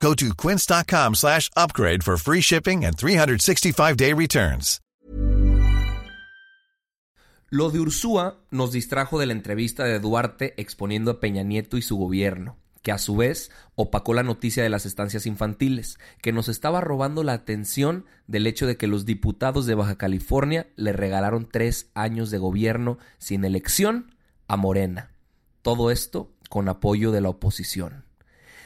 Go to quince.com slash upgrade for free shipping and 365-day returns. Lo de Ursúa nos distrajo de la entrevista de Duarte exponiendo a Peña Nieto y su gobierno, que a su vez opacó la noticia de las estancias infantiles, que nos estaba robando la atención del hecho de que los diputados de Baja California le regalaron tres años de gobierno sin elección a Morena. Todo esto con apoyo de la oposición.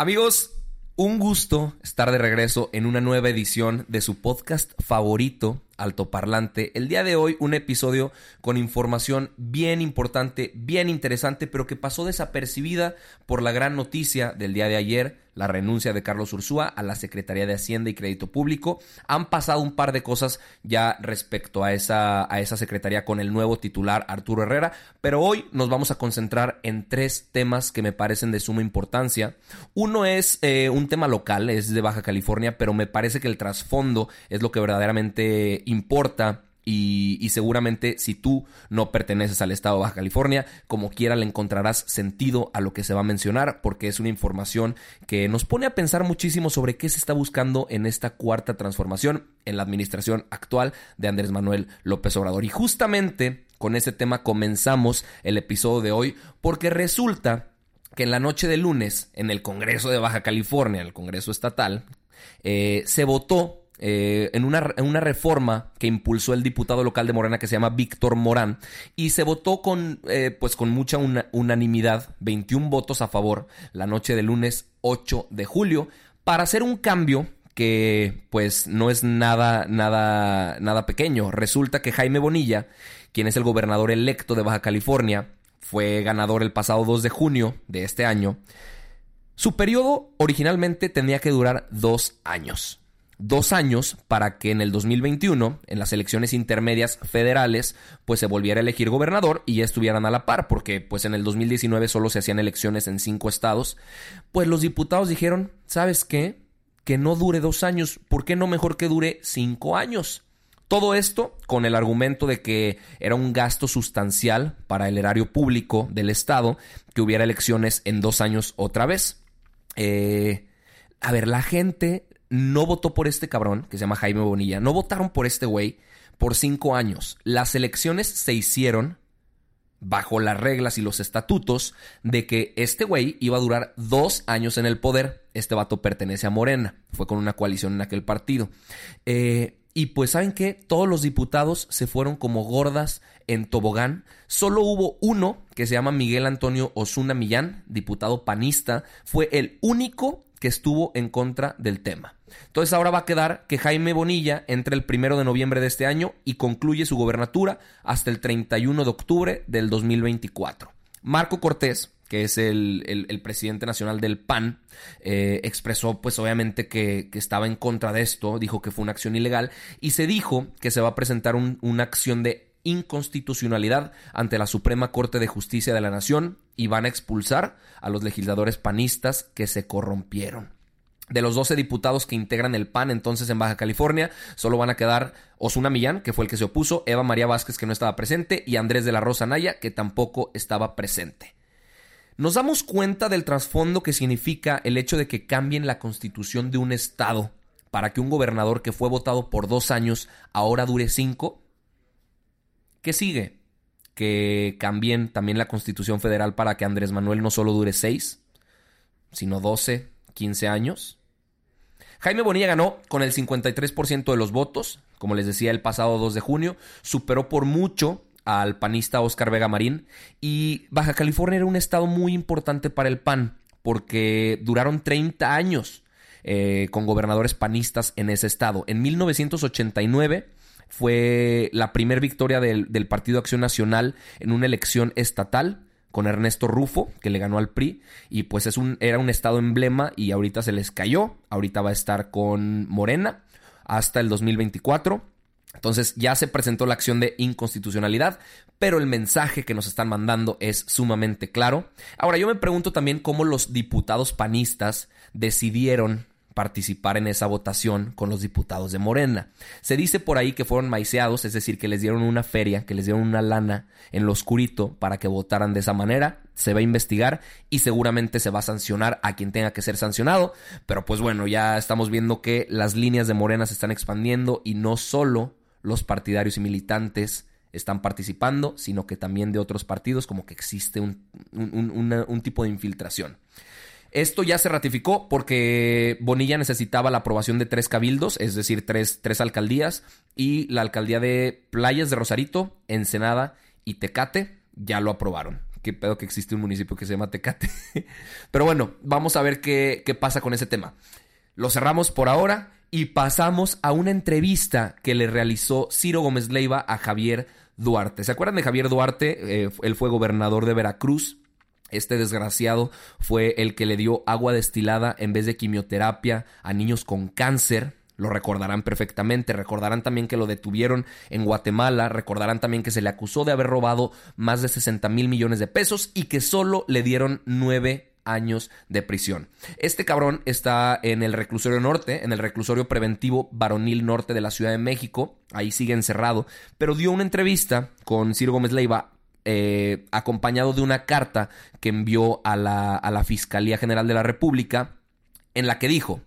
Amigos, un gusto estar de regreso en una nueva edición de su podcast favorito, Altoparlante. El día de hoy un episodio con información bien importante, bien interesante, pero que pasó desapercibida por la gran noticia del día de ayer, la renuncia de Carlos Ursúa a la Secretaría de Hacienda y Crédito Público. Han pasado un par de cosas ya respecto a esa, a esa secretaría con el nuevo titular Arturo Herrera, pero hoy nos vamos a concentrar en tres temas que me parecen de suma importancia. Uno es eh, un tema local, es de Baja California, pero me parece que el trasfondo es lo que verdaderamente importa y, seguramente si tú no perteneces al estado de Baja California, como quiera le encontrarás sentido a lo que se va a mencionar, porque es una información que nos pone a pensar muchísimo sobre qué se está buscando en esta cuarta transformación en la administración actual de Andrés Manuel López Obrador. Y justamente con ese tema comenzamos el episodio de hoy, porque resulta que en la noche de lunes, en el Congreso de Baja California, el Congreso Estatal, eh, se votó eh, en, una, una, reforma que impulsó el diputado local de Morena que se llama Víctor Morán y se votó con, eh, pues con mucha unanimidad, 21 votos a favor, la noche del lunes 8 de julio, para hacer un cambio que pues no es nada, nada, nada pequeño. Resulta que Jaime Bonilla, quien es el gobernador electo de Baja California, fue ganador el pasado 2 de junio de este año. Su periodo originalmente tenía que durar dos años dos años para que en el 2021, en las elecciones intermedias federales, pues se volviera a elegir gobernador y ya estuvieran a la par, porque pues en el 2019 solo se hacían elecciones en cinco estados. Pues los diputados dijeron, ¿sabes qué? Que no dure dos años, ¿por qué no mejor que dure cinco años? Todo esto con el argumento de que era un gasto sustancial para el erario público del Estado que hubiera elecciones en dos años otra vez. Eh, a ver, la gente no votó por este cabrón, que se llama Jaime Bonilla, no votaron por este güey por cinco años. Las elecciones se hicieron bajo las reglas y los estatutos de que este güey iba a durar dos años en el poder. Este vato pertenece a Morena, fue con una coalición en aquel partido. Eh, y pues saben que todos los diputados se fueron como gordas en tobogán. Solo hubo uno que se llama Miguel Antonio Osuna Millán, diputado panista, fue el único que estuvo en contra del tema. Entonces ahora va a quedar que Jaime Bonilla entre el primero de noviembre de este año y concluye su gobernatura hasta el 31 de octubre del 2024. Marco Cortés, que es el, presidente nacional del PAN, eh, expresó pues obviamente que, estaba en contra de esto, dijo que fue una acción ilegal y se dijo que se va a presentar una acción de inconstitucionalidad ante la Suprema Corte de Justicia de la Nación y van a expulsar a los legisladores panistas que se corrompieron. De los 12 diputados que integran el PAN entonces en Baja California, solo van a quedar Osuna Millán, que fue el que se opuso, Eva María Vázquez, que no estaba presente, y Andrés de la Rosa Naya, que tampoco estaba presente. Nos damos cuenta del trasfondo que significa el hecho de que cambien la constitución de un estado para que un gobernador que fue votado por dos años ahora dure cinco. ¿Qué sigue? Que cambien también la constitución federal para que Andrés Manuel no solo dure seis, sino doce, quince años. Jaime Bonilla ganó con el 53% de los votos, como les decía el pasado 2 de junio, superó por mucho al panista Oscar Vega Marín y Baja California era un estado muy importante para el PAN porque duraron 30 años eh, con gobernadores panistas en ese estado. En 1989 fue la primera victoria del, del Partido Acción Nacional en una elección estatal con Ernesto Rufo, que le ganó al PRI, y pues es un, era un estado emblema y ahorita se les cayó, ahorita va a estar con Morena hasta el 2024. Entonces ya se presentó la acción de inconstitucionalidad, pero el mensaje que nos están mandando es sumamente claro. Ahora yo me pregunto también cómo los diputados panistas decidieron participar en esa votación con los diputados de Morena. Se dice por ahí que fueron maiceados, es decir, que les dieron una feria, que les dieron una lana en lo oscurito para que votaran de esa manera. Se va a investigar y seguramente se va a sancionar a quien tenga que ser sancionado. Pero pues bueno, ya estamos viendo que las líneas de Morena se están expandiendo y no solo los partidarios y militantes están participando, sino que también de otros partidos, como que existe un, un tipo de infiltración. Esto ya se ratificó porque Bonilla necesitaba la aprobación de tres cabildos, es decir, tres, tres alcaldías, y la alcaldía de Playas de Rosarito, Ensenada y Tecate ya lo aprobaron. Qué pedo que existe un municipio que se llama Tecate. Pero bueno, vamos a ver qué, qué pasa con ese tema. Lo cerramos por ahora y pasamos a una entrevista que le realizó Ciro Gómez Leiva a Javier Duarte. ¿Se acuerdan de Javier Duarte? Eh, él fue gobernador de Veracruz este desgraciado fue el que le dio agua destilada en vez de quimioterapia a niños con cáncer. Lo recordarán perfectamente. Recordarán también que lo detuvieron en Guatemala. Recordarán también que se le acusó de haber robado más de 60 mil millones de pesos y que solo le dieron nueve años de prisión. Este cabrón está en el reclusorio norte, en el reclusorio preventivo varonil norte de la Ciudad de México. Ahí sigue encerrado. Pero dio una entrevista con Ciro Gómez Leiva eh, acompañado de una carta que envió a la, a la Fiscalía General de la República, en la que dijo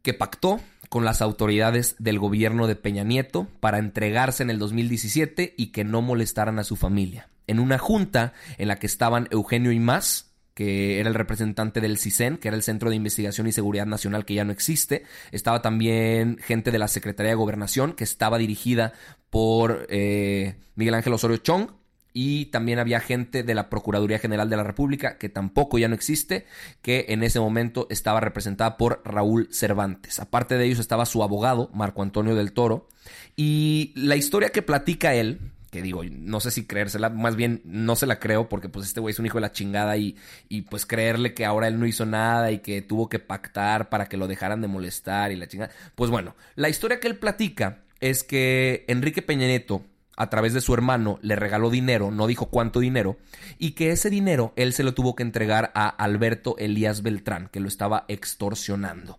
que pactó con las autoridades del gobierno de Peña Nieto para entregarse en el 2017 y que no molestaran a su familia. En una junta en la que estaban Eugenio y más, que era el representante del CISEN, que era el Centro de Investigación y Seguridad Nacional que ya no existe. Estaba también gente de la Secretaría de Gobernación, que estaba dirigida por eh, Miguel Ángel Osorio Chong, y también había gente de la Procuraduría General de la República, que tampoco ya no existe, que en ese momento estaba representada por Raúl Cervantes. Aparte de ellos estaba su abogado, Marco Antonio del Toro, y la historia que platica él, que digo, no sé si creérsela, más bien no se la creo porque pues este güey es un hijo de la chingada y, y pues creerle que ahora él no hizo nada y que tuvo que pactar para que lo dejaran de molestar y la chingada. Pues bueno, la historia que él platica es que Enrique Peña Nieto a través de su hermano le regaló dinero, no dijo cuánto dinero, y que ese dinero él se lo tuvo que entregar a Alberto Elías Beltrán, que lo estaba extorsionando.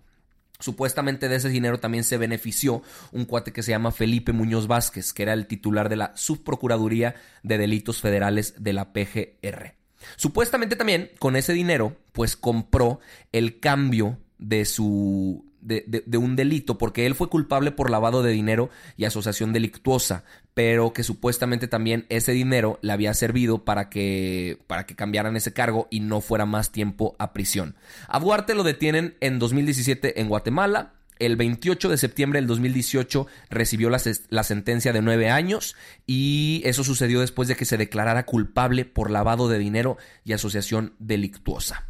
Supuestamente de ese dinero también se benefició un cuate que se llama Felipe Muñoz Vázquez, que era el titular de la Subprocuraduría de Delitos Federales de la PGR. Supuestamente también con ese dinero, pues compró el cambio de su de, un delito, porque él fue culpable por lavado de dinero y asociación delictuosa, pero que supuestamente también ese dinero le había servido para que, para que cambiaran ese cargo y no fuera más tiempo a prisión. A Duarte lo detienen en 2017 en Guatemala. El 28 de septiembre del 2018 recibió la, la, sentencia de nueve años y eso sucedió después de que se declarara culpable por lavado de dinero y asociación delictuosa.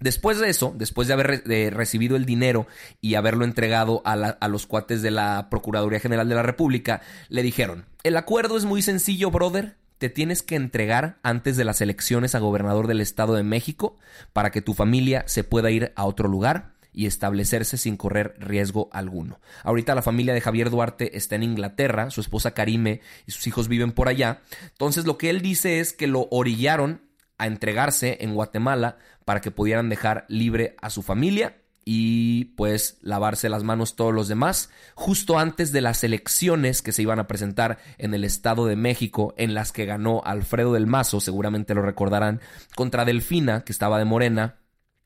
Después de eso, después de haber recibido el dinero y haberlo entregado a, a, los cuates de la Procuraduría General de la República, le dijeron, el acuerdo es muy sencillo, brother, te tienes que entregar antes de las elecciones a gobernador del Estado de México para que tu familia se pueda ir a otro lugar y establecerse sin correr riesgo alguno. Ahorita la familia de Javier Duarte está en Inglaterra, su esposa Karime y sus hijos viven por allá. Entonces lo que él dice es que lo orillaron a entregarse en Guatemala para que pudieran dejar libre a su familia y pues lavarse las manos todos los demás, justo antes de las elecciones que se iban a presentar en el Estado de México, en las que ganó Alfredo del Mazo, seguramente lo recordarán, contra Delfina, que estaba de Morena,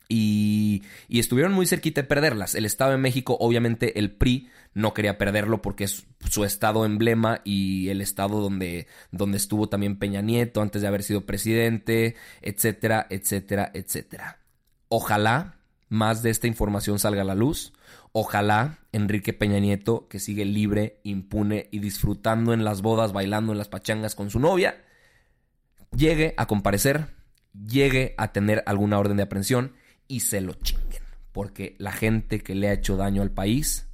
y, y, estuvieron muy cerquita de perderlas. El Estado de México, obviamente, el PRI no quería perderlo porque es su estado emblema y el estado donde, donde estuvo también Peña Nieto antes de haber sido presidente, etcétera, etcétera, etcétera. Ojalá más de esta información salga a la luz. Ojalá Enrique Peña Nieto, que sigue libre, impune y disfrutando en las bodas, bailando en las pachangas con su novia, llegue a comparecer, llegue a tener alguna orden de aprehensión y se lo chinguen. Porque la gente que le ha hecho daño al país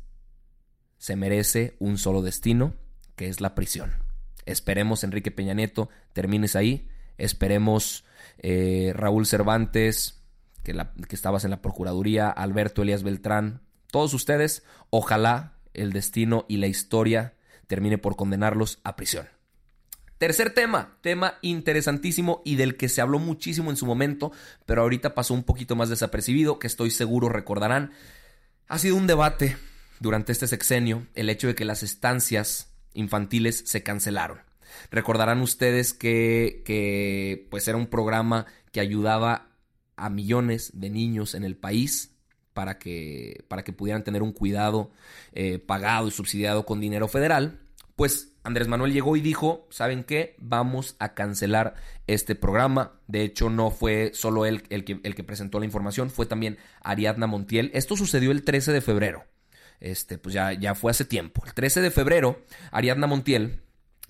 se merece un solo destino, que es la prisión. Esperemos, Enrique Peña Nieto, termines ahí. Esperemos, eh, Raúl Cervantes, que, que estabas en la Procuraduría, Alberto Elías Beltrán, todos ustedes, ojalá el destino y la historia termine por condenarlos a prisión. Tercer tema, tema interesantísimo y del que se habló muchísimo en su momento, pero ahorita pasó un poquito más desapercibido, que estoy seguro recordarán. Ha sido un debate durante este sexenio el hecho de que las estancias infantiles se cancelaron. Recordarán ustedes que, pues era un programa que ayudaba a millones de niños en el país para que, para que pudieran tener un cuidado eh, pagado y subsidiado con dinero federal. Pues Andrés Manuel llegó y dijo, ¿saben qué? Vamos a cancelar este programa. De hecho, no fue solo él el que presentó la información, fue también Ariadna Montiel. Esto sucedió el 13 de febrero este, pues ya, ya fue hace tiempo. El 13 de febrero, Ariadna Montiel,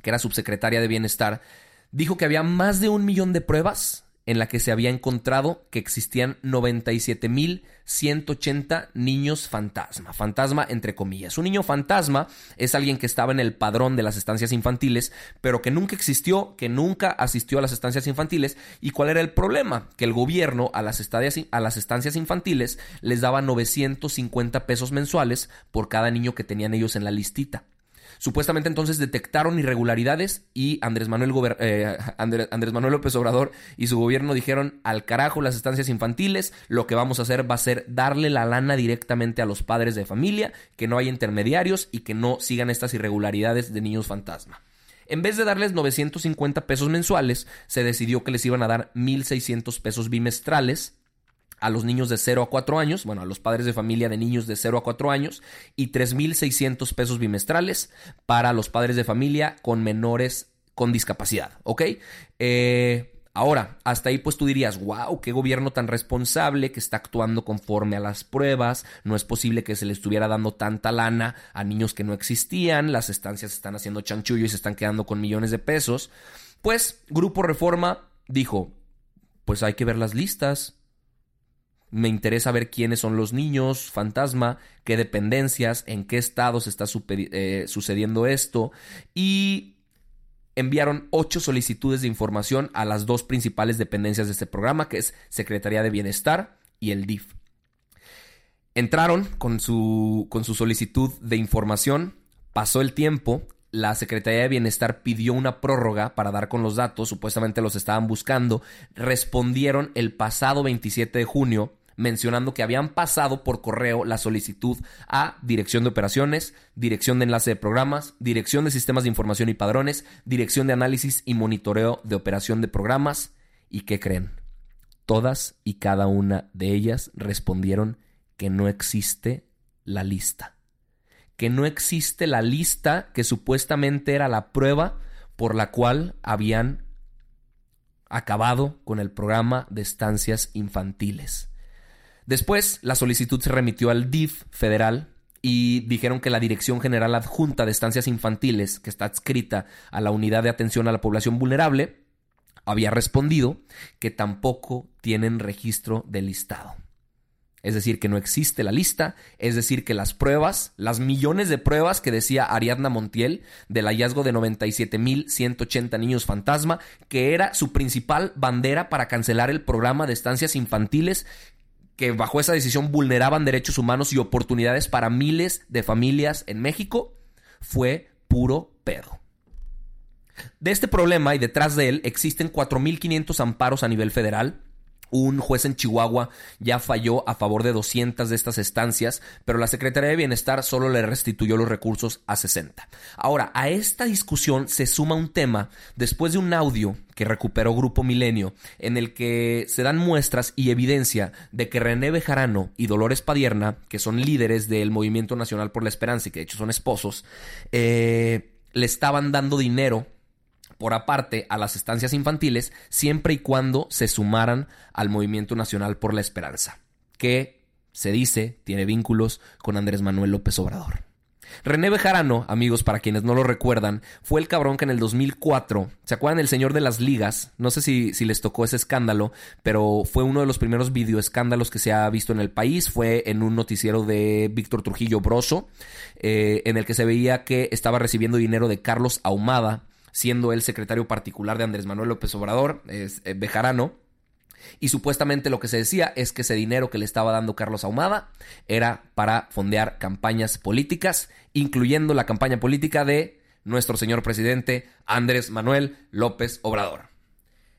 que era subsecretaria de Bienestar, dijo que había más de un millón de pruebas en la que se había encontrado que existían 97.180 niños fantasma. Fantasma entre comillas. Un niño fantasma es alguien que estaba en el padrón de las estancias infantiles, pero que nunca existió, que nunca asistió a las estancias infantiles. ¿Y cuál era el problema? Que el gobierno a las, a las estancias infantiles les daba 950 pesos mensuales por cada niño que tenían ellos en la listita. Supuestamente entonces detectaron irregularidades y Andrés Manuel, eh, Andrés, Manuel López Obrador y su gobierno dijeron al carajo las estancias infantiles, lo que vamos a hacer va a ser darle la lana directamente a los padres de familia, que no haya intermediarios y que no sigan estas irregularidades de niños fantasma. En vez de darles 950 pesos mensuales, se decidió que les iban a dar 1.600 pesos bimestrales a los niños de 0 a 4 años, bueno, a los padres de familia de niños de 0 a 4 años y 3.600 pesos bimestrales para los padres de familia con menores con discapacidad, ¿ok? Eh, Ahora, hasta ahí pues tú dirías, wow, qué gobierno tan responsable que está actuando conforme a las pruebas, no es posible que se le estuviera dando tanta lana a niños que no existían, las estancias están haciendo chanchullo y se están quedando con millones de pesos. Pues Grupo Reforma dijo, pues hay que ver las listas, me interesa ver quiénes son los niños, fantasma, qué dependencias, en qué estados está eh, sucediendo esto. Y enviaron ocho solicitudes de información a las dos principales dependencias de este programa, que es Secretaría de Bienestar y el DIF. Entraron con su, con su solicitud de información, pasó el tiempo la Secretaría de Bienestar pidió una prórroga para dar con los datos, supuestamente los estaban buscando, respondieron el pasado 27 de junio mencionando que habían pasado por correo la solicitud a Dirección de Operaciones, Dirección de Enlace de Programas, Dirección de Sistemas de Información y Padrones, Dirección de Análisis y Monitoreo de Operación de Programas. ¿Y qué creen? Todas y cada una de ellas respondieron que no existe la lista. Que no existe la lista que supuestamente era la prueba por la cual habían acabado con el programa de estancias infantiles. Después, la solicitud se remitió al DIF federal y dijeron que la Dirección General Adjunta de Estancias Infantiles, que está adscrita a la Unidad de Atención a la Población Vulnerable, había respondido que tampoco tienen registro del listado. Es decir, que no existe la lista, es decir, que las pruebas, las millones de pruebas que decía Ariadna Montiel del hallazgo de 97.180 niños fantasma, que era su principal bandera para cancelar el programa de estancias infantiles que bajo esa decisión vulneraban derechos humanos y oportunidades para miles de familias en México, fue puro pedo. De este problema y detrás de él existen 4.500 amparos a nivel federal, un juez en Chihuahua ya falló a favor de 200 de estas estancias, pero la Secretaría de Bienestar solo le restituyó los recursos a 60. Ahora, a esta discusión se suma un tema después de un audio que recuperó Grupo Milenio, en el que se dan muestras y evidencia de que René Bejarano y Dolores Padierna, que son líderes del Movimiento Nacional por la Esperanza y que de hecho son esposos, eh, le estaban dando dinero por aparte a las estancias infantiles siempre y cuando se sumaran al Movimiento Nacional por la Esperanza, que se dice, tiene vínculos con Andrés Manuel López Obrador. René Bejarano, amigos, para quienes no lo recuerdan, fue el cabrón que en el 2004, ¿se acuerdan del señor de las ligas? No sé si, si les tocó ese escándalo, pero fue uno de los primeros videoescándalos que se ha visto en el país. Fue en un noticiero de Víctor Trujillo Broso, eh, en el que se veía que estaba recibiendo dinero de Carlos Ahumada, siendo el secretario particular de Andrés Manuel López Obrador, es, eh, Bejarano. Y supuestamente lo que se decía es que ese dinero que le estaba dando Carlos Ahumada era para fondear campañas políticas, incluyendo la campaña política de nuestro señor presidente Andrés Manuel López Obrador.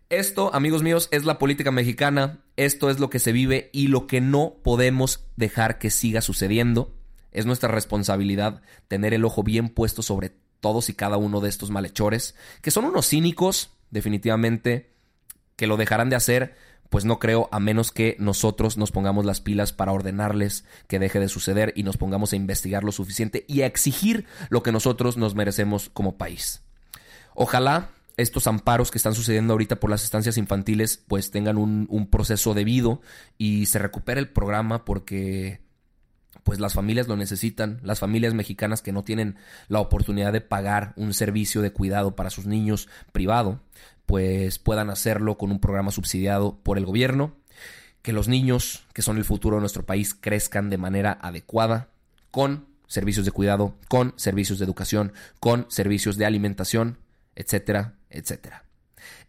Esto, amigos míos, es la política mexicana, esto es lo que se vive y lo que no podemos dejar que siga sucediendo. Es nuestra responsabilidad tener el ojo bien puesto sobre todos y cada uno de estos malhechores, que son unos cínicos, definitivamente, que lo dejarán de hacer pues no creo a menos que nosotros nos pongamos las pilas para ordenarles que deje de suceder y nos pongamos a investigar lo suficiente y a exigir lo que nosotros nos merecemos como país. Ojalá estos amparos que están sucediendo ahorita por las estancias infantiles pues tengan un, un proceso debido y se recupere el programa porque pues las familias lo necesitan, las familias mexicanas que no tienen la oportunidad de pagar un servicio de cuidado para sus niños privado, pues puedan hacerlo con un programa subsidiado por el gobierno, que los niños, que son el futuro de nuestro país, crezcan de manera adecuada, con servicios de cuidado, con servicios de educación, con servicios de alimentación, etcétera, etcétera.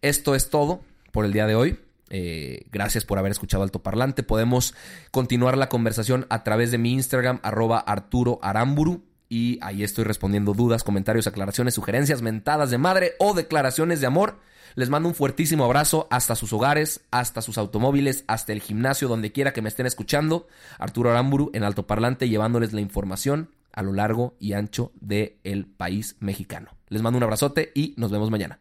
Esto es todo por el día de hoy. Eh, gracias por haber escuchado Alto Parlante. Podemos continuar la conversación a través de mi Instagram, arroba Arturo Aramburu. Y ahí estoy respondiendo dudas, comentarios, aclaraciones, sugerencias, mentadas de madre o declaraciones de amor. Les mando un fuertísimo abrazo hasta sus hogares, hasta sus automóviles, hasta el gimnasio, donde quiera que me estén escuchando. Arturo Aramburu en Alto Parlante llevándoles la información a lo largo y ancho del el país mexicano. Les mando un abrazote y nos vemos mañana.